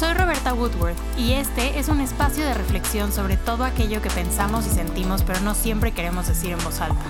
Soy Roberta Woodworth y este es un espacio de reflexión sobre todo aquello que pensamos y sentimos pero no siempre queremos decir en voz alta.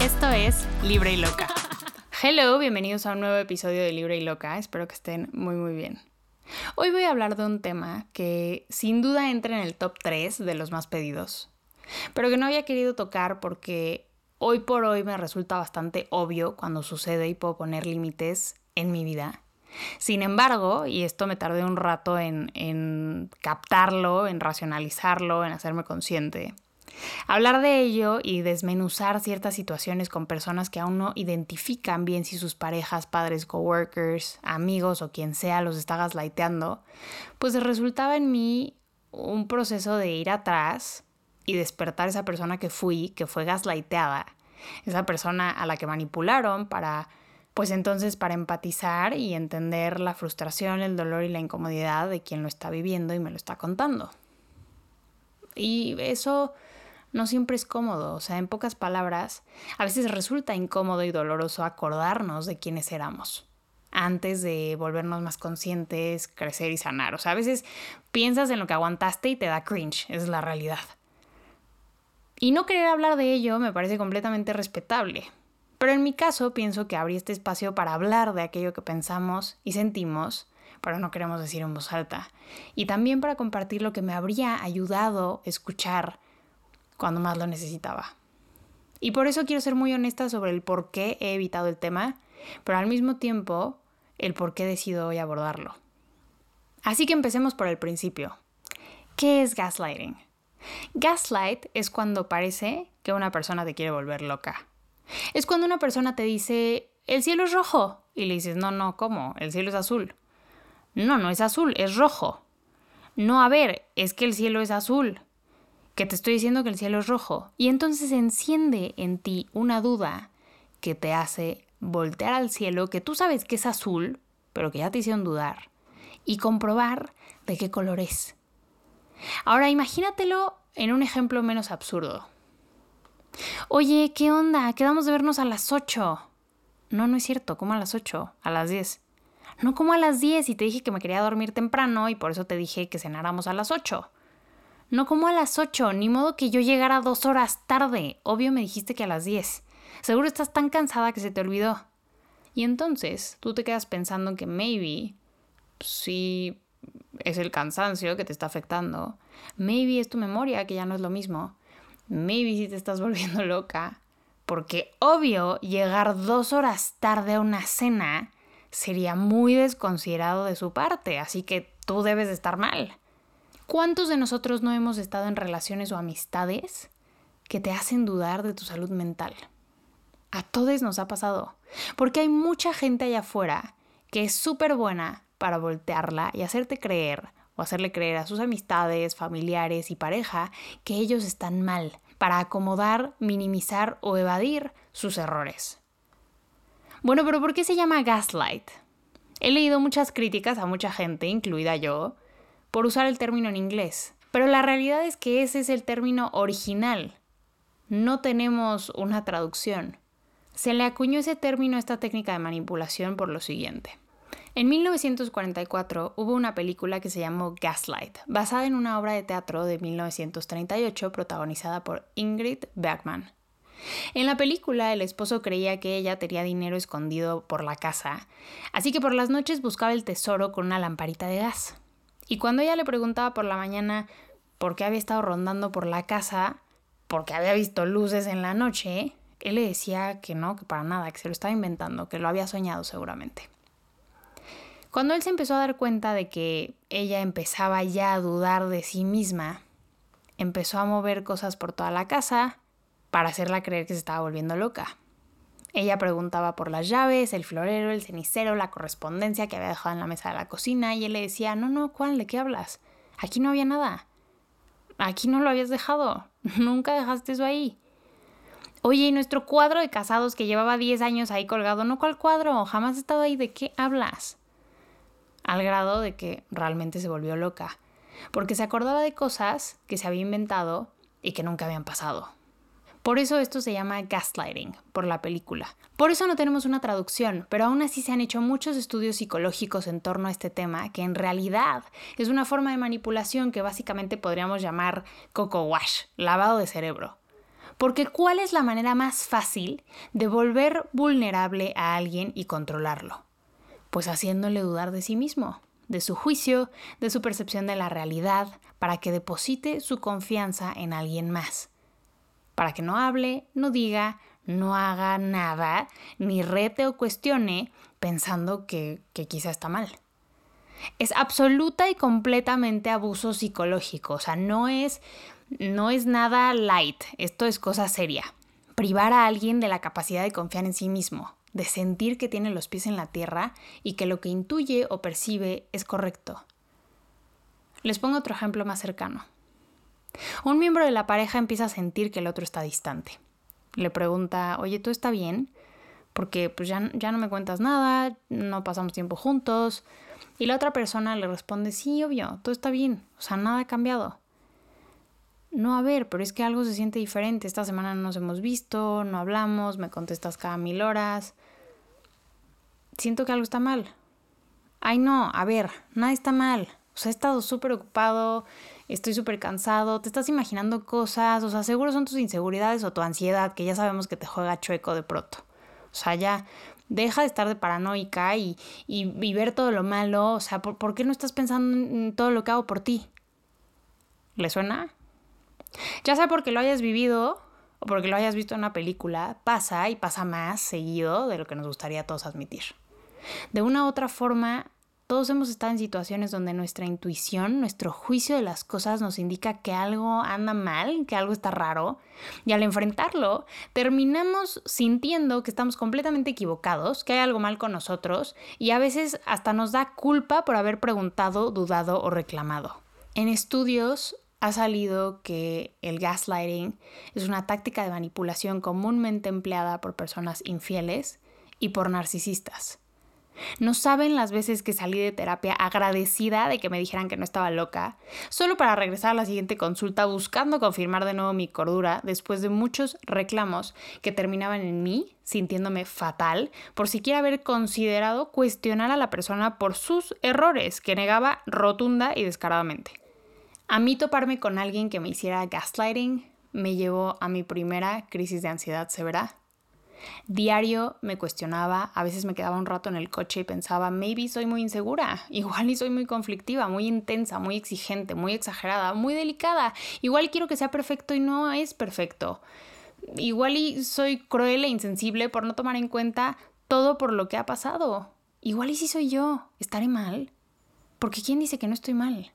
Esto es Libre y Loca. Hello, bienvenidos a un nuevo episodio de Libre y Loca, espero que estén muy muy bien. Hoy voy a hablar de un tema que sin duda entra en el top 3 de los más pedidos, pero que no había querido tocar porque hoy por hoy me resulta bastante obvio cuando sucede y puedo poner límites en mi vida. Sin embargo, y esto me tardé un rato en, en captarlo, en racionalizarlo, en hacerme consciente, Hablar de ello y desmenuzar ciertas situaciones con personas que aún no identifican bien si sus parejas, padres, coworkers, amigos o quien sea los está gaslighteando, pues resultaba en mí un proceso de ir atrás y despertar esa persona que fui, que fue gaslighteada, esa persona a la que manipularon para pues entonces para empatizar y entender la frustración, el dolor y la incomodidad de quien lo está viviendo y me lo está contando. Y eso no siempre es cómodo, o sea, en pocas palabras, a veces resulta incómodo y doloroso acordarnos de quiénes éramos antes de volvernos más conscientes, crecer y sanar. O sea, a veces piensas en lo que aguantaste y te da cringe, es la realidad. Y no querer hablar de ello me parece completamente respetable, pero en mi caso pienso que abrí este espacio para hablar de aquello que pensamos y sentimos, pero no queremos decir en voz alta. Y también para compartir lo que me habría ayudado a escuchar cuando más lo necesitaba. Y por eso quiero ser muy honesta sobre el por qué he evitado el tema, pero al mismo tiempo el por qué decido hoy abordarlo. Así que empecemos por el principio. ¿Qué es gaslighting? Gaslight es cuando parece que una persona te quiere volver loca. Es cuando una persona te dice, el cielo es rojo. Y le dices, no, no, ¿cómo? El cielo es azul. No, no es azul, es rojo. No, a ver, es que el cielo es azul. Que te estoy diciendo que el cielo es rojo. Y entonces enciende en ti una duda que te hace voltear al cielo que tú sabes que es azul, pero que ya te hicieron dudar, y comprobar de qué color es. Ahora imagínatelo en un ejemplo menos absurdo. Oye, ¿qué onda? Quedamos de vernos a las 8. No, no es cierto, como a las 8, a las 10. No como a las 10 y te dije que me quería dormir temprano y por eso te dije que cenáramos a las 8. No como a las 8, ni modo que yo llegara dos horas tarde. Obvio me dijiste que a las 10. Seguro estás tan cansada que se te olvidó. Y entonces tú te quedas pensando que maybe sí es el cansancio que te está afectando. Maybe es tu memoria que ya no es lo mismo maybe si te estás volviendo loca, porque obvio llegar dos horas tarde a una cena sería muy desconsiderado de su parte, así que tú debes de estar mal. ¿Cuántos de nosotros no hemos estado en relaciones o amistades que te hacen dudar de tu salud mental? A todos nos ha pasado, porque hay mucha gente allá afuera que es súper buena para voltearla y hacerte creer o hacerle creer a sus amistades, familiares y pareja que ellos están mal, para acomodar, minimizar o evadir sus errores. Bueno, pero ¿por qué se llama gaslight? He leído muchas críticas a mucha gente, incluida yo, por usar el término en inglés, pero la realidad es que ese es el término original. No tenemos una traducción. Se le acuñó ese término a esta técnica de manipulación por lo siguiente. En 1944 hubo una película que se llamó Gaslight, basada en una obra de teatro de 1938 protagonizada por Ingrid Bergman. En la película el esposo creía que ella tenía dinero escondido por la casa, así que por las noches buscaba el tesoro con una lamparita de gas. Y cuando ella le preguntaba por la mañana por qué había estado rondando por la casa, porque había visto luces en la noche, él le decía que no, que para nada, que se lo estaba inventando, que lo había soñado seguramente. Cuando él se empezó a dar cuenta de que ella empezaba ya a dudar de sí misma, empezó a mover cosas por toda la casa para hacerla creer que se estaba volviendo loca. Ella preguntaba por las llaves, el florero, el cenicero, la correspondencia que había dejado en la mesa de la cocina y él le decía, no, no, ¿cuál? ¿De qué hablas? Aquí no había nada. Aquí no lo habías dejado. Nunca dejaste eso ahí. Oye, ¿y nuestro cuadro de casados que llevaba 10 años ahí colgado? No, ¿cuál cuadro? Jamás he estado ahí. ¿De qué hablas? Al grado de que realmente se volvió loca, porque se acordaba de cosas que se había inventado y que nunca habían pasado. Por eso esto se llama gaslighting, por la película. Por eso no tenemos una traducción, pero aún así se han hecho muchos estudios psicológicos en torno a este tema, que en realidad es una forma de manipulación que básicamente podríamos llamar coco wash, lavado de cerebro. Porque ¿cuál es la manera más fácil de volver vulnerable a alguien y controlarlo? Pues haciéndole dudar de sí mismo, de su juicio, de su percepción de la realidad, para que deposite su confianza en alguien más para que no hable, no diga, no haga nada, ni rete o cuestione pensando que, que quizá está mal. Es absoluta y completamente abuso psicológico, o sea, no es, no es nada light, esto es cosa seria. Privar a alguien de la capacidad de confiar en sí mismo, de sentir que tiene los pies en la tierra y que lo que intuye o percibe es correcto. Les pongo otro ejemplo más cercano. Un miembro de la pareja empieza a sentir que el otro está distante. Le pregunta, oye, ¿tú está bien? Porque pues ya, ya no me cuentas nada, no pasamos tiempo juntos. Y la otra persona le responde, sí, obvio, todo está bien, o sea, nada ha cambiado. No, a ver, pero es que algo se siente diferente. Esta semana no nos hemos visto, no hablamos, me contestas cada mil horas. Siento que algo está mal. Ay, no, a ver, nada está mal. O sea, he estado súper ocupado, estoy súper cansado, te estás imaginando cosas, o sea, seguro son tus inseguridades o tu ansiedad, que ya sabemos que te juega chueco de pronto. O sea, ya deja de estar de paranoica y, y, ver todo lo malo, o sea, ¿por, ¿por, qué no estás pensando en todo lo que hago por ti? ¿Le suena? Ya sea porque lo hayas vivido o porque lo hayas visto en una película, pasa y pasa más seguido de lo que nos gustaría a todos admitir. De una u otra forma, todos hemos estado en situaciones donde nuestra intuición, nuestro juicio de las cosas nos indica que algo anda mal, que algo está raro, y al enfrentarlo terminamos sintiendo que estamos completamente equivocados, que hay algo mal con nosotros, y a veces hasta nos da culpa por haber preguntado, dudado o reclamado. En estudios ha salido que el gaslighting es una táctica de manipulación comúnmente empleada por personas infieles y por narcisistas. No saben las veces que salí de terapia agradecida de que me dijeran que no estaba loca, solo para regresar a la siguiente consulta buscando confirmar de nuevo mi cordura después de muchos reclamos que terminaban en mí sintiéndome fatal por siquiera haber considerado cuestionar a la persona por sus errores que negaba rotunda y descaradamente. A mí toparme con alguien que me hiciera gaslighting me llevó a mi primera crisis de ansiedad severa Diario me cuestionaba, a veces me quedaba un rato en el coche y pensaba, maybe soy muy insegura, igual y soy muy conflictiva, muy intensa, muy exigente, muy exagerada, muy delicada, igual quiero que sea perfecto y no es perfecto. Igual y soy cruel e insensible por no tomar en cuenta todo por lo que ha pasado. Igual y si soy yo, estaré mal. Porque ¿quién dice que no estoy mal?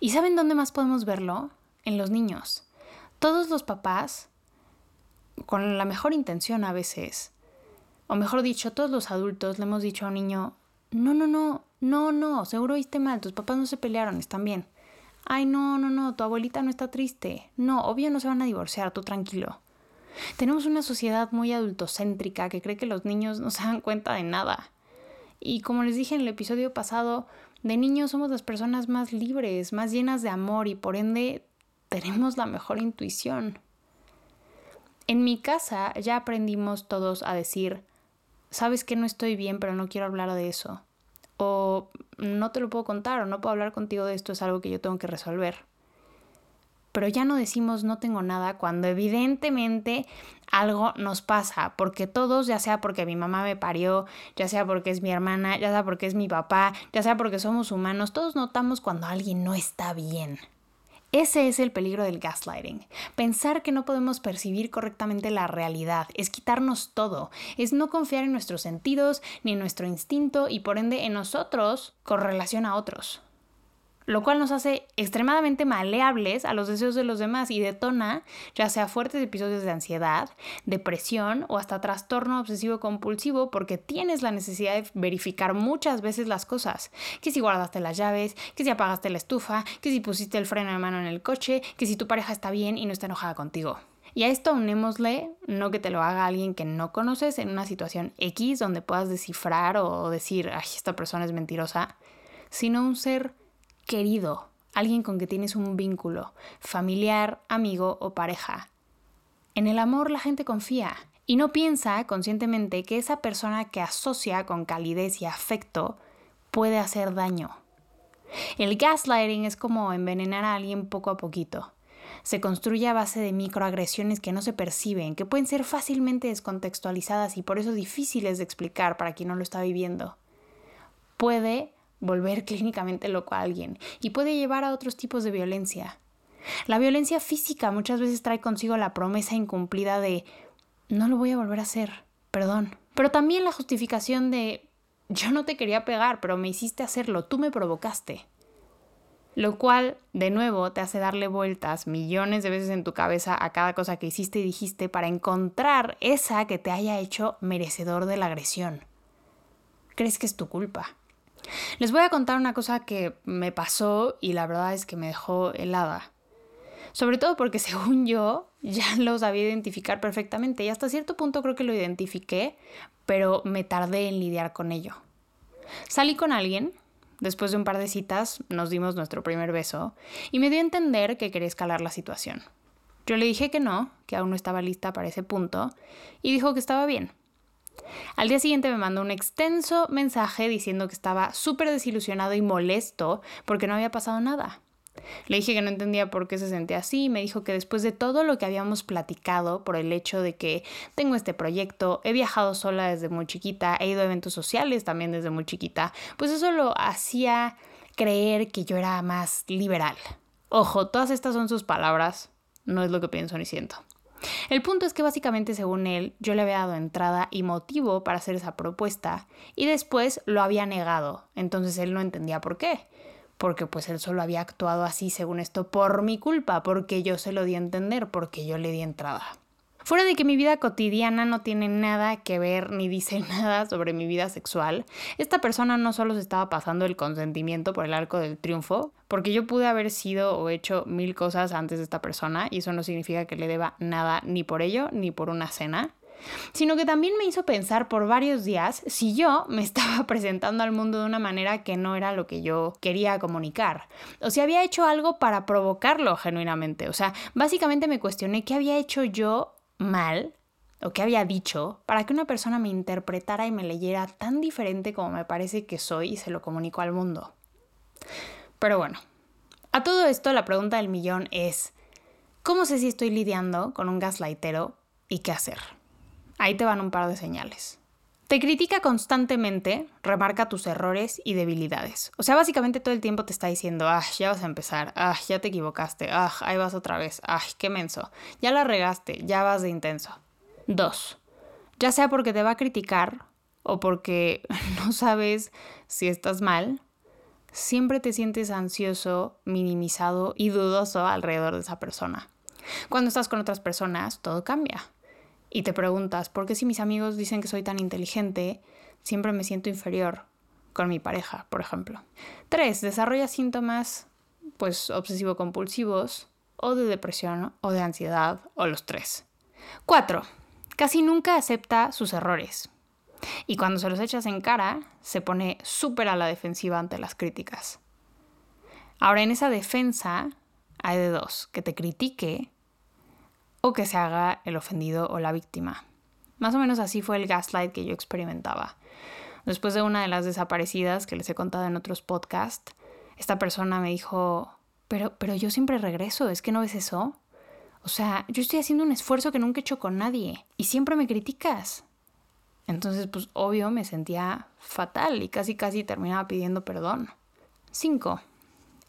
¿Y saben dónde más podemos verlo? En los niños. Todos los papás con la mejor intención a veces, o mejor dicho, todos los adultos le hemos dicho a un niño, no, no, no, no, no, seguro oíste mal, tus papás no se pelearon, están bien. Ay, no, no, no, tu abuelita no está triste. No, obvio no se van a divorciar, tú tranquilo. Tenemos una sociedad muy adultocéntrica que cree que los niños no se dan cuenta de nada. Y como les dije en el episodio pasado, de niños somos las personas más libres, más llenas de amor y por ende tenemos la mejor intuición. En mi casa ya aprendimos todos a decir, sabes que no estoy bien, pero no quiero hablar de eso. O no te lo puedo contar o no puedo hablar contigo de esto, es algo que yo tengo que resolver. Pero ya no decimos no tengo nada cuando evidentemente algo nos pasa, porque todos, ya sea porque mi mamá me parió, ya sea porque es mi hermana, ya sea porque es mi papá, ya sea porque somos humanos, todos notamos cuando alguien no está bien. Ese es el peligro del gaslighting. Pensar que no podemos percibir correctamente la realidad es quitarnos todo, es no confiar en nuestros sentidos ni en nuestro instinto y por ende en nosotros con relación a otros lo cual nos hace extremadamente maleables a los deseos de los demás y detona ya sea fuertes episodios de ansiedad, depresión o hasta trastorno obsesivo compulsivo porque tienes la necesidad de verificar muchas veces las cosas, que si guardaste las llaves, que si apagaste la estufa, que si pusiste el freno de mano en el coche, que si tu pareja está bien y no está enojada contigo. Y a esto unémosle, no que te lo haga alguien que no conoces en una situación X donde puedas descifrar o decir, ay, esta persona es mentirosa, sino un ser querido, alguien con que tienes un vínculo, familiar, amigo o pareja. En el amor la gente confía y no piensa conscientemente que esa persona que asocia con calidez y afecto puede hacer daño. El gaslighting es como envenenar a alguien poco a poquito. Se construye a base de microagresiones que no se perciben, que pueden ser fácilmente descontextualizadas y por eso difíciles de explicar para quien no lo está viviendo. Puede volver clínicamente loco a alguien y puede llevar a otros tipos de violencia. La violencia física muchas veces trae consigo la promesa incumplida de no lo voy a volver a hacer, perdón. Pero también la justificación de yo no te quería pegar, pero me hiciste hacerlo, tú me provocaste. Lo cual, de nuevo, te hace darle vueltas millones de veces en tu cabeza a cada cosa que hiciste y dijiste para encontrar esa que te haya hecho merecedor de la agresión. Crees que es tu culpa. Les voy a contar una cosa que me pasó y la verdad es que me dejó helada. Sobre todo porque según yo ya lo sabía identificar perfectamente y hasta cierto punto creo que lo identifiqué, pero me tardé en lidiar con ello. Salí con alguien, después de un par de citas nos dimos nuestro primer beso y me dio a entender que quería escalar la situación. Yo le dije que no, que aún no estaba lista para ese punto, y dijo que estaba bien. Al día siguiente me mandó un extenso mensaje diciendo que estaba súper desilusionado y molesto porque no había pasado nada. Le dije que no entendía por qué se sentía así y me dijo que después de todo lo que habíamos platicado por el hecho de que tengo este proyecto, he viajado sola desde muy chiquita, he ido a eventos sociales también desde muy chiquita, pues eso lo hacía creer que yo era más liberal. Ojo, todas estas son sus palabras, no es lo que pienso ni siento. El punto es que básicamente según él yo le había dado entrada y motivo para hacer esa propuesta y después lo había negado, entonces él no entendía por qué porque pues él solo había actuado así según esto por mi culpa, porque yo se lo di a entender, porque yo le di entrada. Fuera de que mi vida cotidiana no tiene nada que ver ni dice nada sobre mi vida sexual, esta persona no solo se estaba pasando el consentimiento por el arco del triunfo, porque yo pude haber sido o hecho mil cosas antes de esta persona y eso no significa que le deba nada ni por ello ni por una cena sino que también me hizo pensar por varios días si yo me estaba presentando al mundo de una manera que no era lo que yo quería comunicar, o si había hecho algo para provocarlo genuinamente. O sea, básicamente me cuestioné qué había hecho yo mal o qué había dicho para que una persona me interpretara y me leyera tan diferente como me parece que soy y se lo comunico al mundo. Pero bueno, a todo esto la pregunta del millón es, ¿cómo sé si estoy lidiando con un gaslightero y qué hacer? Ahí te van un par de señales. Te critica constantemente, remarca tus errores y debilidades. O sea, básicamente todo el tiempo te está diciendo, ah, ya vas a empezar, ah, ya te equivocaste, ah, ahí vas otra vez, ah, qué menso, ya la regaste, ya vas de intenso. Dos, ya sea porque te va a criticar o porque no sabes si estás mal, siempre te sientes ansioso, minimizado y dudoso alrededor de esa persona. Cuando estás con otras personas, todo cambia y te preguntas, ¿por qué si mis amigos dicen que soy tan inteligente, siempre me siento inferior con mi pareja, por ejemplo? 3. Desarrolla síntomas pues obsesivo-compulsivos o de depresión o de ansiedad o los tres. 4. Casi nunca acepta sus errores. Y cuando se los echas en cara, se pone súper a la defensiva ante las críticas. Ahora, en esa defensa hay de dos, que te critique o que se haga el ofendido o la víctima. Más o menos así fue el gaslight que yo experimentaba. Después de una de las desaparecidas que les he contado en otros podcasts, esta persona me dijo, pero, pero yo siempre regreso, ¿es que no ves eso? O sea, yo estoy haciendo un esfuerzo que nunca he hecho con nadie y siempre me criticas. Entonces, pues obvio me sentía fatal y casi casi terminaba pidiendo perdón. 5.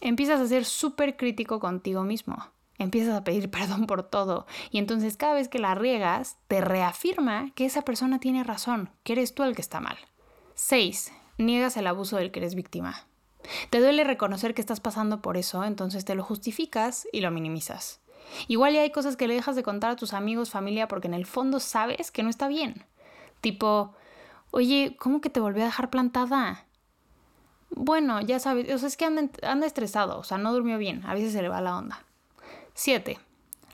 Empiezas a ser súper crítico contigo mismo empiezas a pedir perdón por todo y entonces cada vez que la riegas te reafirma que esa persona tiene razón, que eres tú el que está mal. 6. Niegas el abuso del que eres víctima. Te duele reconocer que estás pasando por eso, entonces te lo justificas y lo minimizas. Igual ya hay cosas que le dejas de contar a tus amigos, familia, porque en el fondo sabes que no está bien. Tipo, oye, ¿cómo que te volvió a dejar plantada? Bueno, ya sabes, o sea, es que anda, anda estresado, o sea, no durmió bien, a veces se le va la onda. 7.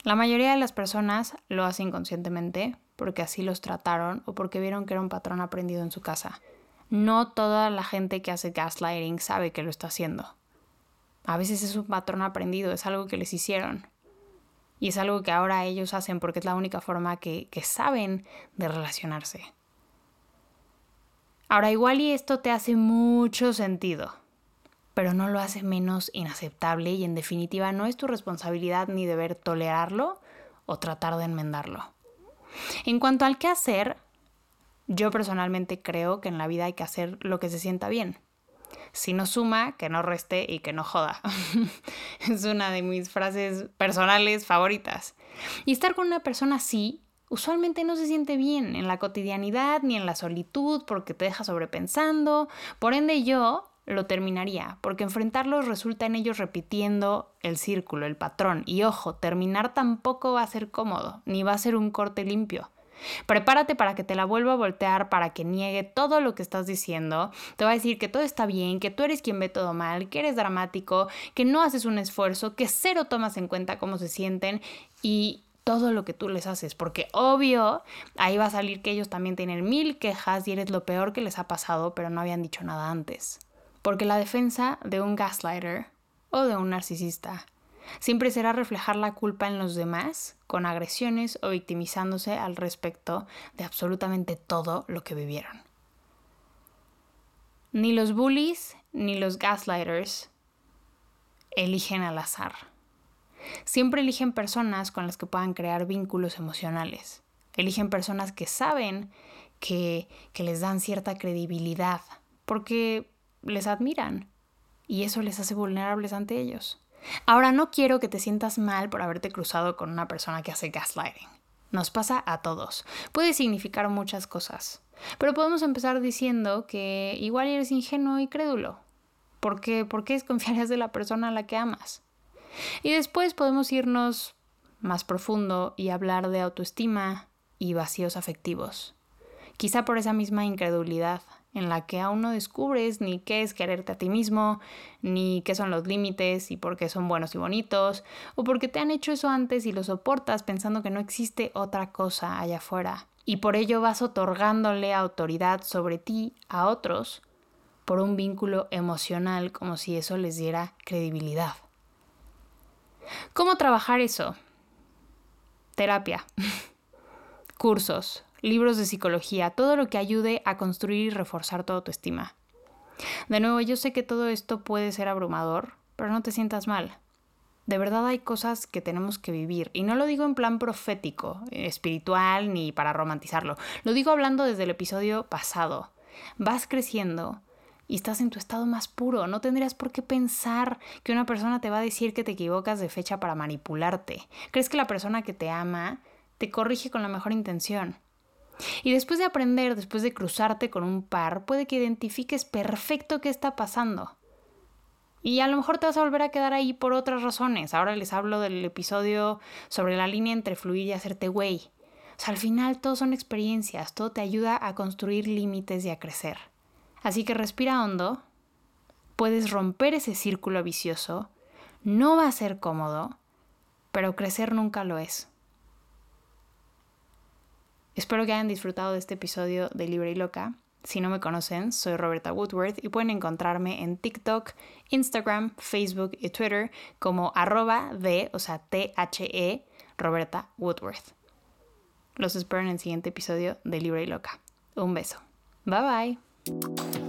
La mayoría de las personas lo hacen inconscientemente porque así los trataron o porque vieron que era un patrón aprendido en su casa. No toda la gente que hace gaslighting sabe que lo está haciendo. A veces es un patrón aprendido, es algo que les hicieron. Y es algo que ahora ellos hacen porque es la única forma que, que saben de relacionarse. Ahora igual y esto te hace mucho sentido, pero no lo hace menos inaceptable y en definitiva no es tu responsabilidad ni deber tolerarlo o tratar de enmendarlo. En cuanto al qué hacer, yo personalmente creo que en la vida hay que hacer lo que se sienta bien. Si no suma, que no reste y que no joda. es una de mis frases personales favoritas. Y estar con una persona así usualmente no se siente bien en la cotidianidad ni en la solitud porque te deja sobrepensando. Por ende yo lo terminaría, porque enfrentarlos resulta en ellos repitiendo el círculo, el patrón. Y ojo, terminar tampoco va a ser cómodo, ni va a ser un corte limpio. Prepárate para que te la vuelva a voltear, para que niegue todo lo que estás diciendo. Te va a decir que todo está bien, que tú eres quien ve todo mal, que eres dramático, que no haces un esfuerzo, que cero tomas en cuenta cómo se sienten y todo lo que tú les haces, porque obvio, ahí va a salir que ellos también tienen mil quejas y eres lo peor que les ha pasado, pero no habían dicho nada antes. Porque la defensa de un gaslighter o de un narcisista siempre será reflejar la culpa en los demás con agresiones o victimizándose al respecto de absolutamente todo lo que vivieron. Ni los bullies ni los gaslighters eligen al azar Siempre eligen personas con las que puedan crear vínculos emocionales. Eligen personas que saben que, que les dan cierta credibilidad porque les admiran y eso les hace vulnerables ante ellos. Ahora no quiero que te sientas mal por haberte cruzado con una persona que hace gaslighting. Nos pasa a todos. Puede significar muchas cosas. Pero podemos empezar diciendo que igual eres ingenuo y crédulo. ¿Por qué, ¿Por qué desconfiarías de la persona a la que amas? Y después podemos irnos más profundo y hablar de autoestima y vacíos afectivos. Quizá por esa misma incredulidad en la que aún no descubres ni qué es quererte a ti mismo, ni qué son los límites y por qué son buenos y bonitos, o porque te han hecho eso antes y lo soportas pensando que no existe otra cosa allá afuera. Y por ello vas otorgándole autoridad sobre ti a otros por un vínculo emocional como si eso les diera credibilidad. ¿Cómo trabajar eso? Terapia, cursos, libros de psicología, todo lo que ayude a construir y reforzar tu autoestima. De nuevo, yo sé que todo esto puede ser abrumador, pero no te sientas mal. De verdad hay cosas que tenemos que vivir, y no lo digo en plan profético, espiritual, ni para romantizarlo, lo digo hablando desde el episodio pasado. Vas creciendo y estás en tu estado más puro. No tendrías por qué pensar que una persona te va a decir que te equivocas de fecha para manipularte. Crees que la persona que te ama te corrige con la mejor intención. Y después de aprender, después de cruzarte con un par, puede que identifiques perfecto qué está pasando. Y a lo mejor te vas a volver a quedar ahí por otras razones. Ahora les hablo del episodio sobre la línea entre fluir y hacerte güey. O sea, al final todo son experiencias, todo te ayuda a construir límites y a crecer. Así que respira hondo, puedes romper ese círculo vicioso, no va a ser cómodo, pero crecer nunca lo es. Espero que hayan disfrutado de este episodio de Libre y Loca. Si no me conocen, soy Roberta Woodworth y pueden encontrarme en TikTok, Instagram, Facebook y Twitter como arroba de, o sea, T-H-E, Roberta Woodworth. Los espero en el siguiente episodio de Libre y Loca. Un beso. Bye bye.